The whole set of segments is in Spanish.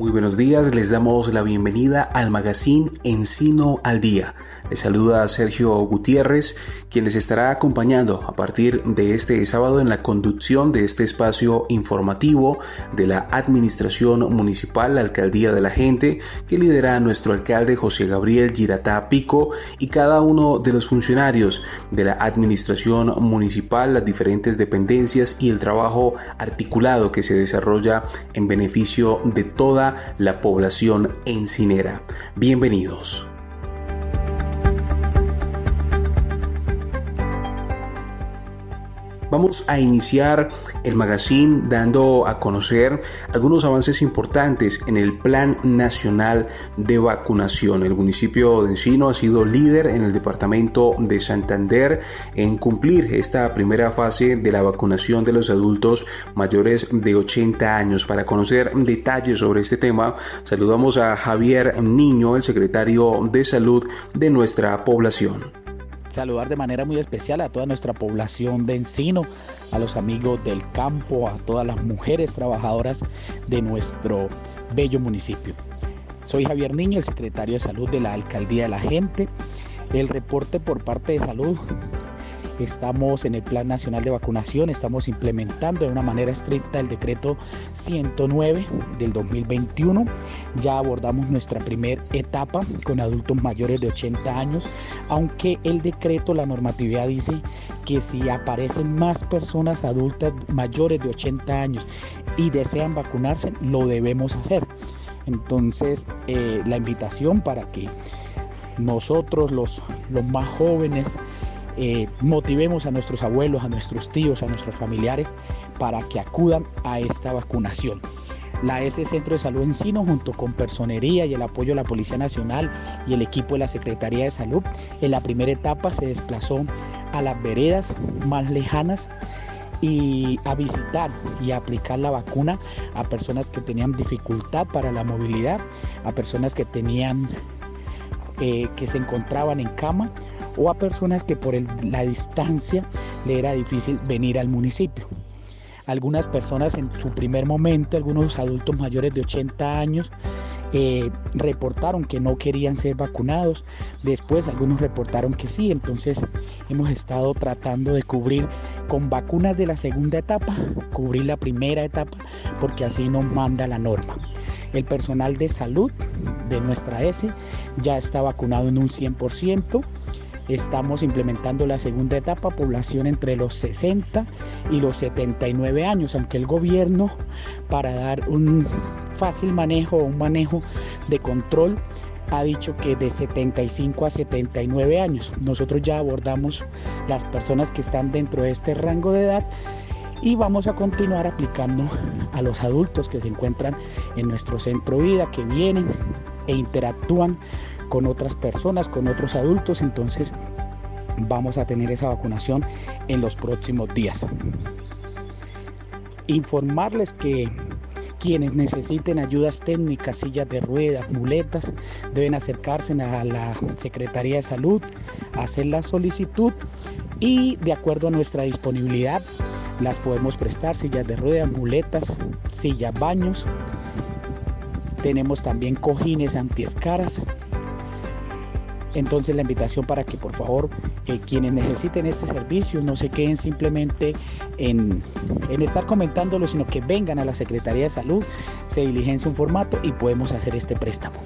Muy buenos días, les damos la bienvenida al magazine Encino al Día. Les saluda Sergio Gutiérrez, quien les estará acompañando a partir de este sábado en la conducción de este espacio informativo de la Administración Municipal, la Alcaldía de la Gente, que lidera nuestro alcalde José Gabriel Giratá Pico y cada uno de los funcionarios de la Administración Municipal, las diferentes dependencias y el trabajo articulado que se desarrolla en beneficio de toda la población encinera. Bienvenidos. Vamos a iniciar el magazine dando a conocer algunos avances importantes en el Plan Nacional de Vacunación. El municipio de Encino ha sido líder en el departamento de Santander en cumplir esta primera fase de la vacunación de los adultos mayores de 80 años. Para conocer detalles sobre este tema, saludamos a Javier Niño, el secretario de Salud de nuestra población saludar de manera muy especial a toda nuestra población de Encino, a los amigos del campo, a todas las mujeres trabajadoras de nuestro bello municipio. Soy Javier Niño, el secretario de salud de la Alcaldía de la Gente. El reporte por parte de salud Estamos en el Plan Nacional de Vacunación, estamos implementando de una manera estricta el decreto 109 del 2021. Ya abordamos nuestra primera etapa con adultos mayores de 80 años, aunque el decreto, la normatividad dice que si aparecen más personas adultas mayores de 80 años y desean vacunarse, lo debemos hacer. Entonces, eh, la invitación para que nosotros, los, los más jóvenes, eh, motivemos a nuestros abuelos, a nuestros tíos, a nuestros familiares para que acudan a esta vacunación. La S Centro de Salud Encino, junto con Personería y el apoyo de la Policía Nacional y el equipo de la Secretaría de Salud, en la primera etapa se desplazó a las veredas más lejanas y a visitar y aplicar la vacuna a personas que tenían dificultad para la movilidad, a personas que tenían eh, que se encontraban en cama o a personas que por la distancia le era difícil venir al municipio. Algunas personas en su primer momento, algunos adultos mayores de 80 años, eh, reportaron que no querían ser vacunados. Después algunos reportaron que sí. Entonces hemos estado tratando de cubrir con vacunas de la segunda etapa, cubrir la primera etapa, porque así nos manda la norma. El personal de salud de nuestra S ya está vacunado en un 100%. Estamos implementando la segunda etapa, población entre los 60 y los 79 años, aunque el gobierno, para dar un fácil manejo un manejo de control, ha dicho que de 75 a 79 años. Nosotros ya abordamos las personas que están dentro de este rango de edad y vamos a continuar aplicando a los adultos que se encuentran en nuestro centro vida, que vienen e interactúan con otras personas, con otros adultos, entonces vamos a tener esa vacunación en los próximos días. Informarles que quienes necesiten ayudas técnicas, sillas de ruedas, muletas, deben acercarse a la Secretaría de Salud, hacer la solicitud y de acuerdo a nuestra disponibilidad las podemos prestar, sillas de ruedas, muletas, sillas baños. Tenemos también cojines antiescaras, entonces la invitación para que por favor eh, quienes necesiten este servicio no se queden simplemente en, en, estar comentándolo, sino que vengan a la Secretaría de Salud, se diligencia un formato y podemos hacer este préstamo.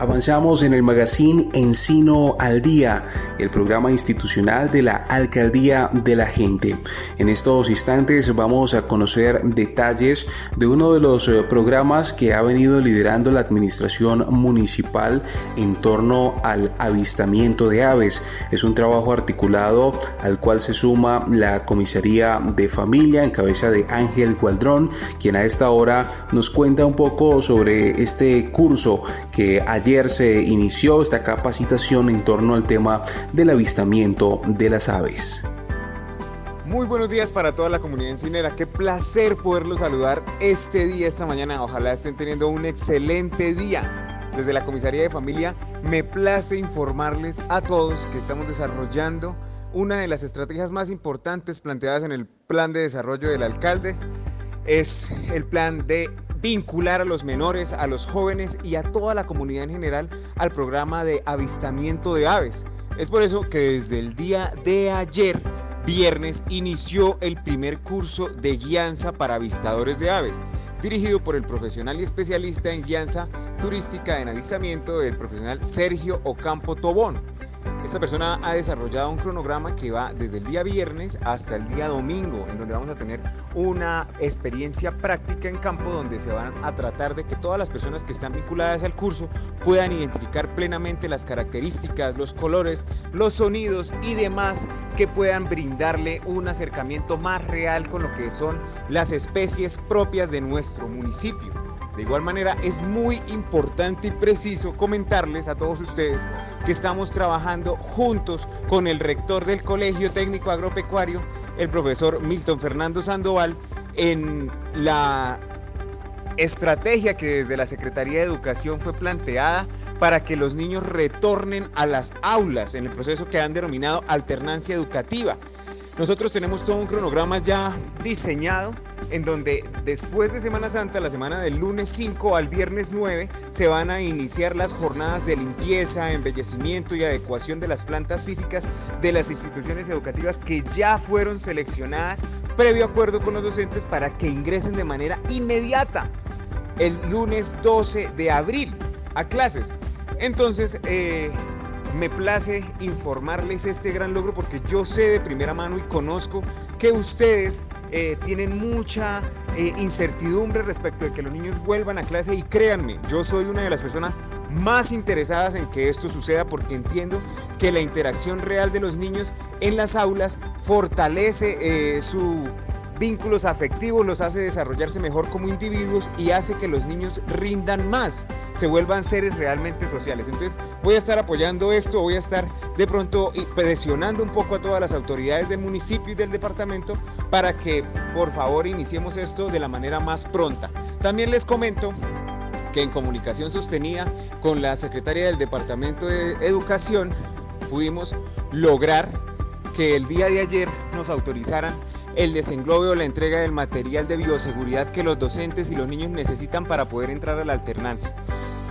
Avanzamos en el magazine Encino al Día, el programa institucional de la Alcaldía de la Gente. En estos instantes vamos a conocer detalles de uno de los eh, programas que ha venido liderando la administración municipal en torno al avistamiento de aves. Es un trabajo articulado al cual se suma la Comisaría de Familia en cabeza de Ángel Gualdrón, quien a esta hora nos cuenta un poco sobre este curso que ayer Ayer se inició esta capacitación en torno al tema del avistamiento de las aves. Muy buenos días para toda la comunidad encinera. Qué placer poderlos saludar este día, esta mañana. Ojalá estén teniendo un excelente día. Desde la Comisaría de Familia me place informarles a todos que estamos desarrollando una de las estrategias más importantes planteadas en el plan de desarrollo del alcalde es el plan de vincular a los menores, a los jóvenes y a toda la comunidad en general al programa de avistamiento de aves. Es por eso que desde el día de ayer, viernes, inició el primer curso de guianza para avistadores de aves, dirigido por el profesional y especialista en guianza turística en avistamiento, el profesional Sergio Ocampo Tobón. Esta persona ha desarrollado un cronograma que va desde el día viernes hasta el día domingo, en donde vamos a tener una experiencia práctica en campo donde se van a tratar de que todas las personas que están vinculadas al curso puedan identificar plenamente las características, los colores, los sonidos y demás que puedan brindarle un acercamiento más real con lo que son las especies propias de nuestro municipio. De igual manera, es muy importante y preciso comentarles a todos ustedes que estamos trabajando juntos con el rector del Colegio Técnico Agropecuario, el profesor Milton Fernando Sandoval, en la estrategia que desde la Secretaría de Educación fue planteada para que los niños retornen a las aulas en el proceso que han denominado alternancia educativa. Nosotros tenemos todo un cronograma ya diseñado en donde después de Semana Santa, la semana del lunes 5 al viernes 9, se van a iniciar las jornadas de limpieza, embellecimiento y adecuación de las plantas físicas de las instituciones educativas que ya fueron seleccionadas previo acuerdo con los docentes para que ingresen de manera inmediata el lunes 12 de abril a clases. Entonces, eh, me place informarles este gran logro porque yo sé de primera mano y conozco que ustedes eh, tienen mucha eh, incertidumbre respecto de que los niños vuelvan a clase y créanme, yo soy una de las personas más interesadas en que esto suceda porque entiendo que la interacción real de los niños en las aulas fortalece eh, su vínculos afectivos, los hace desarrollarse mejor como individuos y hace que los niños rindan más, se vuelvan seres realmente sociales. Entonces voy a estar apoyando esto, voy a estar de pronto presionando un poco a todas las autoridades del municipio y del departamento para que por favor iniciemos esto de la manera más pronta. También les comento que en comunicación sostenida con la secretaria del Departamento de Educación pudimos lograr que el día de ayer nos autorizaran el desenglobe o la entrega del material de bioseguridad que los docentes y los niños necesitan para poder entrar a la alternancia.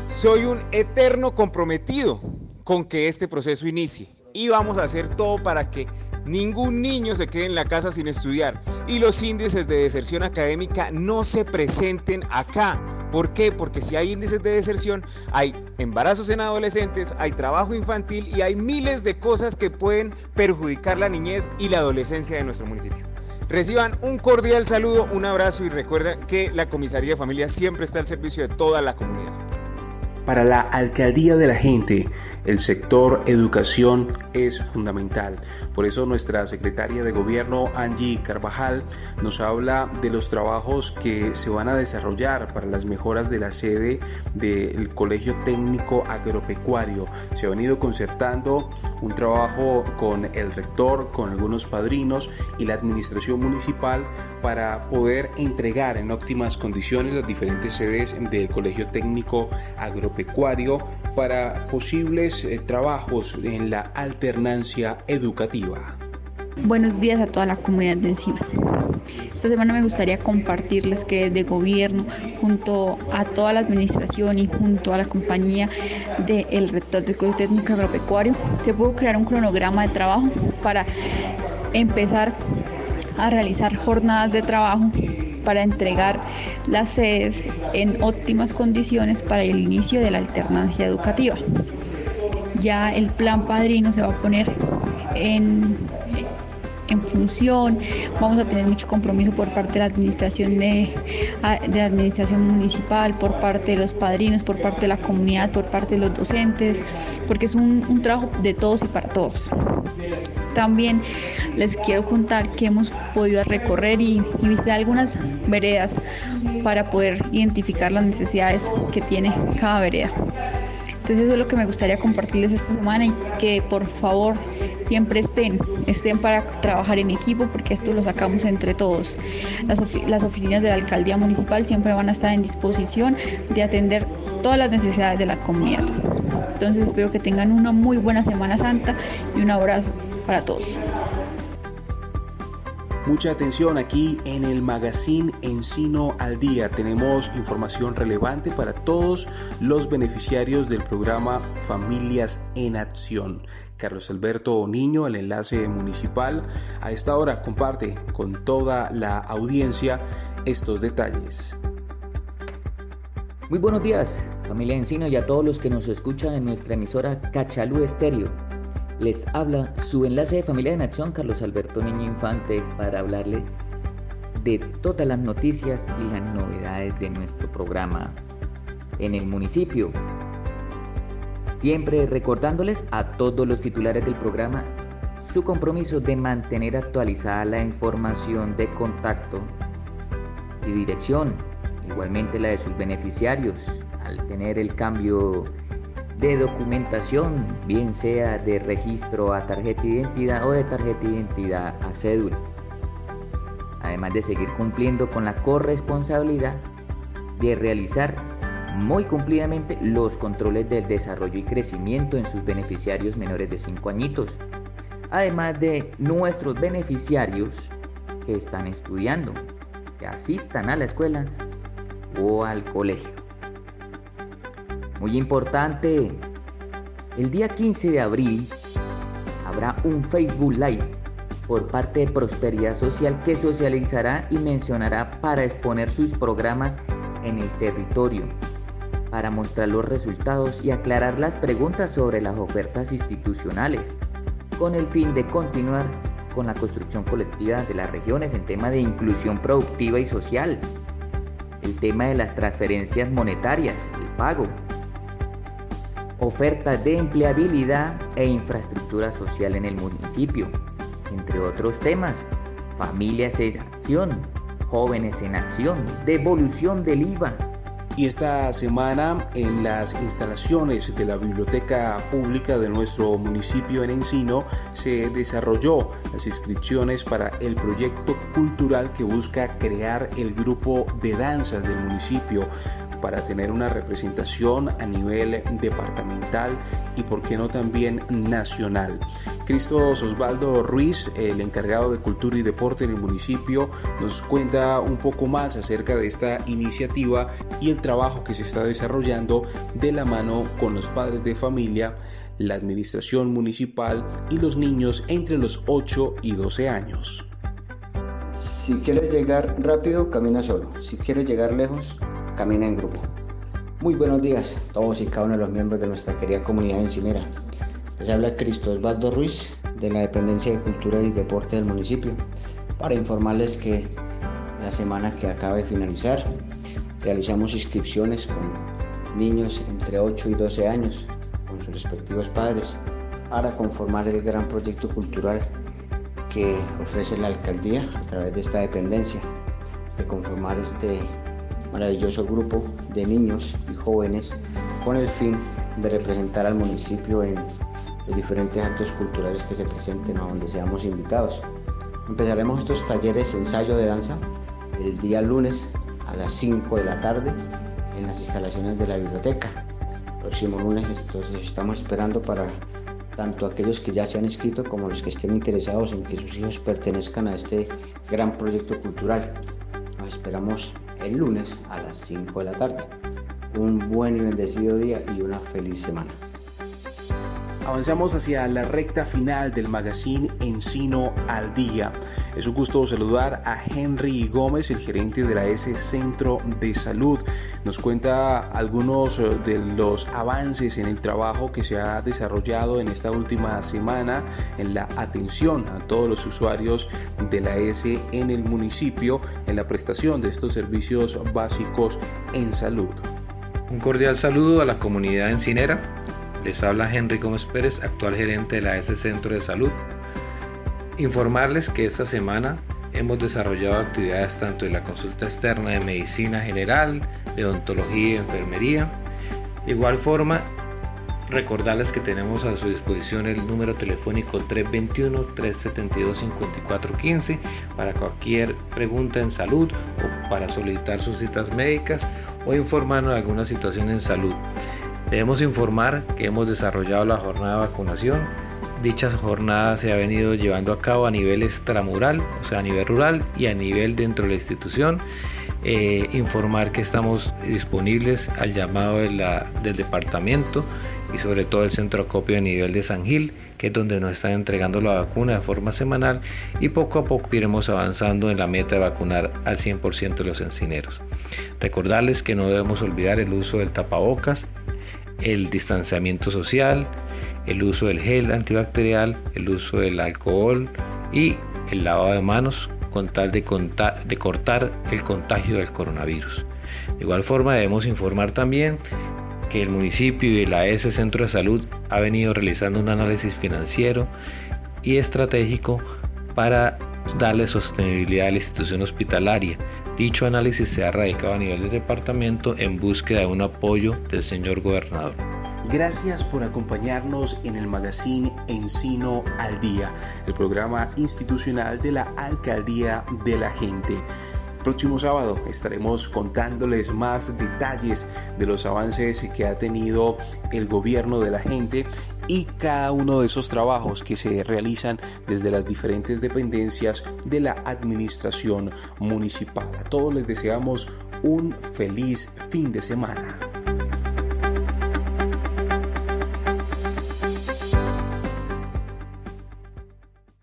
Soy un eterno comprometido con que este proceso inicie y vamos a hacer todo para que ningún niño se quede en la casa sin estudiar y los índices de deserción académica no se presenten acá. ¿Por qué? Porque si hay índices de deserción, hay embarazos en adolescentes, hay trabajo infantil y hay miles de cosas que pueden perjudicar la niñez y la adolescencia de nuestro municipio. Reciban un cordial saludo, un abrazo y recuerden que la Comisaría de Familia siempre está al servicio de toda la comunidad. Para la alcaldía de la gente, el sector educación es fundamental. Por eso nuestra secretaria de gobierno, Angie Carvajal, nos habla de los trabajos que se van a desarrollar para las mejoras de la sede del Colegio Técnico Agropecuario. Se ha venido concertando un trabajo con el rector, con algunos padrinos y la administración municipal para poder entregar en óptimas condiciones las diferentes sedes del Colegio Técnico Agropecuario para posibles eh, trabajos en la alternancia educativa. Buenos días a toda la comunidad de encima. Esta semana me gustaría compartirles que desde gobierno, junto a toda la administración y junto a la compañía del rector del Colegio Técnico Agropecuario, se pudo crear un cronograma de trabajo para empezar a realizar jornadas de trabajo para entregar las sedes en óptimas condiciones para el inicio de la alternancia educativa ya el plan padrino se va a poner en, en función, vamos a tener mucho compromiso por parte de la administración de, de, la administración municipal, por parte de los padrinos, por parte de la comunidad, por parte de los docentes, porque es un, un trabajo de todos y para todos. También les quiero contar que hemos podido recorrer y, y visitar algunas veredas para poder identificar las necesidades que tiene cada vereda. Entonces eso es lo que me gustaría compartirles esta semana y que por favor siempre estén, estén para trabajar en equipo porque esto lo sacamos entre todos. Las, las oficinas de la alcaldía municipal siempre van a estar en disposición de atender todas las necesidades de la comunidad. Entonces espero que tengan una muy buena Semana Santa y un abrazo para todos. Mucha atención aquí en el magazine Encino al Día. Tenemos información relevante para todos los beneficiarios del programa Familias en Acción. Carlos Alberto Niño, el enlace municipal, a esta hora comparte con toda la audiencia estos detalles. Muy buenos días, familia Encino y a todos los que nos escuchan en nuestra emisora Cachalú Estéreo. Les habla su enlace de familia en acción, Carlos Alberto Niño Infante, para hablarle de todas las noticias y las novedades de nuestro programa en el municipio. Siempre recordándoles a todos los titulares del programa su compromiso de mantener actualizada la información de contacto y dirección, igualmente la de sus beneficiarios, al tener el cambio de documentación, bien sea de registro a tarjeta de identidad o de tarjeta de identidad a cédula. Además de seguir cumpliendo con la corresponsabilidad de realizar muy cumplidamente los controles del desarrollo y crecimiento en sus beneficiarios menores de 5 añitos, además de nuestros beneficiarios que están estudiando, que asistan a la escuela o al colegio. Muy importante, el día 15 de abril habrá un Facebook Live por parte de Prosperidad Social que socializará y mencionará para exponer sus programas en el territorio, para mostrar los resultados y aclarar las preguntas sobre las ofertas institucionales, con el fin de continuar con la construcción colectiva de las regiones en tema de inclusión productiva y social, el tema de las transferencias monetarias, el pago, oferta de empleabilidad e infraestructura social en el municipio, entre otros temas, familias en acción, jóvenes en acción, devolución del IVA. Y esta semana en las instalaciones de la Biblioteca Pública de nuestro municipio en Encino se desarrolló las inscripciones para el proyecto cultural que busca crear el grupo de danzas del municipio para tener una representación a nivel departamental y por qué no también nacional. Cristo Osvaldo Ruiz, el encargado de cultura y deporte en el municipio, nos cuenta un poco más acerca de esta iniciativa y el trabajo que se está desarrollando de la mano con los padres de familia, la administración municipal y los niños entre los 8 y 12 años. Si quieres llegar rápido, camina solo. Si quieres llegar lejos, camina en grupo. Muy buenos días a todos y cada uno de los miembros de nuestra querida comunidad encinera. Les habla Cristo Osvaldo Ruiz de la Dependencia de Cultura y Deporte del municipio para informarles que la semana que acaba de finalizar realizamos inscripciones con niños entre 8 y 12 años con sus respectivos padres para conformar el gran proyecto cultural que ofrece la alcaldía a través de esta dependencia de conformar este maravilloso grupo de niños y jóvenes con el fin de representar al municipio en los diferentes actos culturales que se presenten a donde seamos invitados. Empezaremos estos talleres ensayo de danza el día lunes a las 5 de la tarde en las instalaciones de la biblioteca. Próximo lunes entonces estamos esperando para tanto aquellos que ya se han inscrito como los que estén interesados en que sus hijos pertenezcan a este gran proyecto cultural. Nos esperamos el lunes a las 5 de la tarde. Un buen y bendecido día y una feliz semana. Avanzamos hacia la recta final del magazine Encino al Día. Es un gusto saludar a Henry Gómez, el gerente de la S Centro de Salud. Nos cuenta algunos eh, de los avances en el trabajo que se ha desarrollado en esta última semana en la atención a todos los usuarios de la S en el municipio en la prestación de estos servicios básicos en salud. Un cordial saludo a la comunidad encinera les habla Henry Gómez Pérez, actual gerente de la S Centro de Salud. Informarles que esta semana hemos desarrollado actividades tanto en la consulta externa de medicina general, de odontología y enfermería. De igual forma, recordarles que tenemos a su disposición el número telefónico 321-372-5415 para cualquier pregunta en salud o para solicitar sus citas médicas o informarnos de alguna situación en salud. Debemos informar que hemos desarrollado la jornada de vacunación dicha jornada se ha venido llevando a cabo a nivel extramural, o sea, a nivel rural y a nivel dentro de la institución. Eh, informar que estamos disponibles al llamado del departamento y sobre todo el centro acopio a nivel de San Gil, que es donde nos están entregando la vacuna de forma semanal y poco a poco iremos avanzando en la meta de vacunar al 100% de los encineros. Recordarles que no debemos olvidar el uso del tapabocas, el distanciamiento social, el uso del gel antibacterial, el uso del alcohol y el lavado de manos con tal de, cortar el contagio del coronavirus. De igual forma debemos informar también que el municipio y la S Centro de Salud ha venido realizando un análisis financiero y estratégico para darle sostenibilidad a la institución hospitalaria. Dicho análisis se ha radicado a nivel del departamento en búsqueda de un apoyo del señor gobernador. Gracias por acompañarnos en el magazine Encino al Día, el programa institucional de la Alcaldía de la Gente próximo sábado estaremos contándoles más detalles de los avances que ha tenido el gobierno de la gente y cada uno de esos trabajos que se realizan desde las diferentes dependencias de la administración municipal. A todos les deseamos un feliz fin de semana.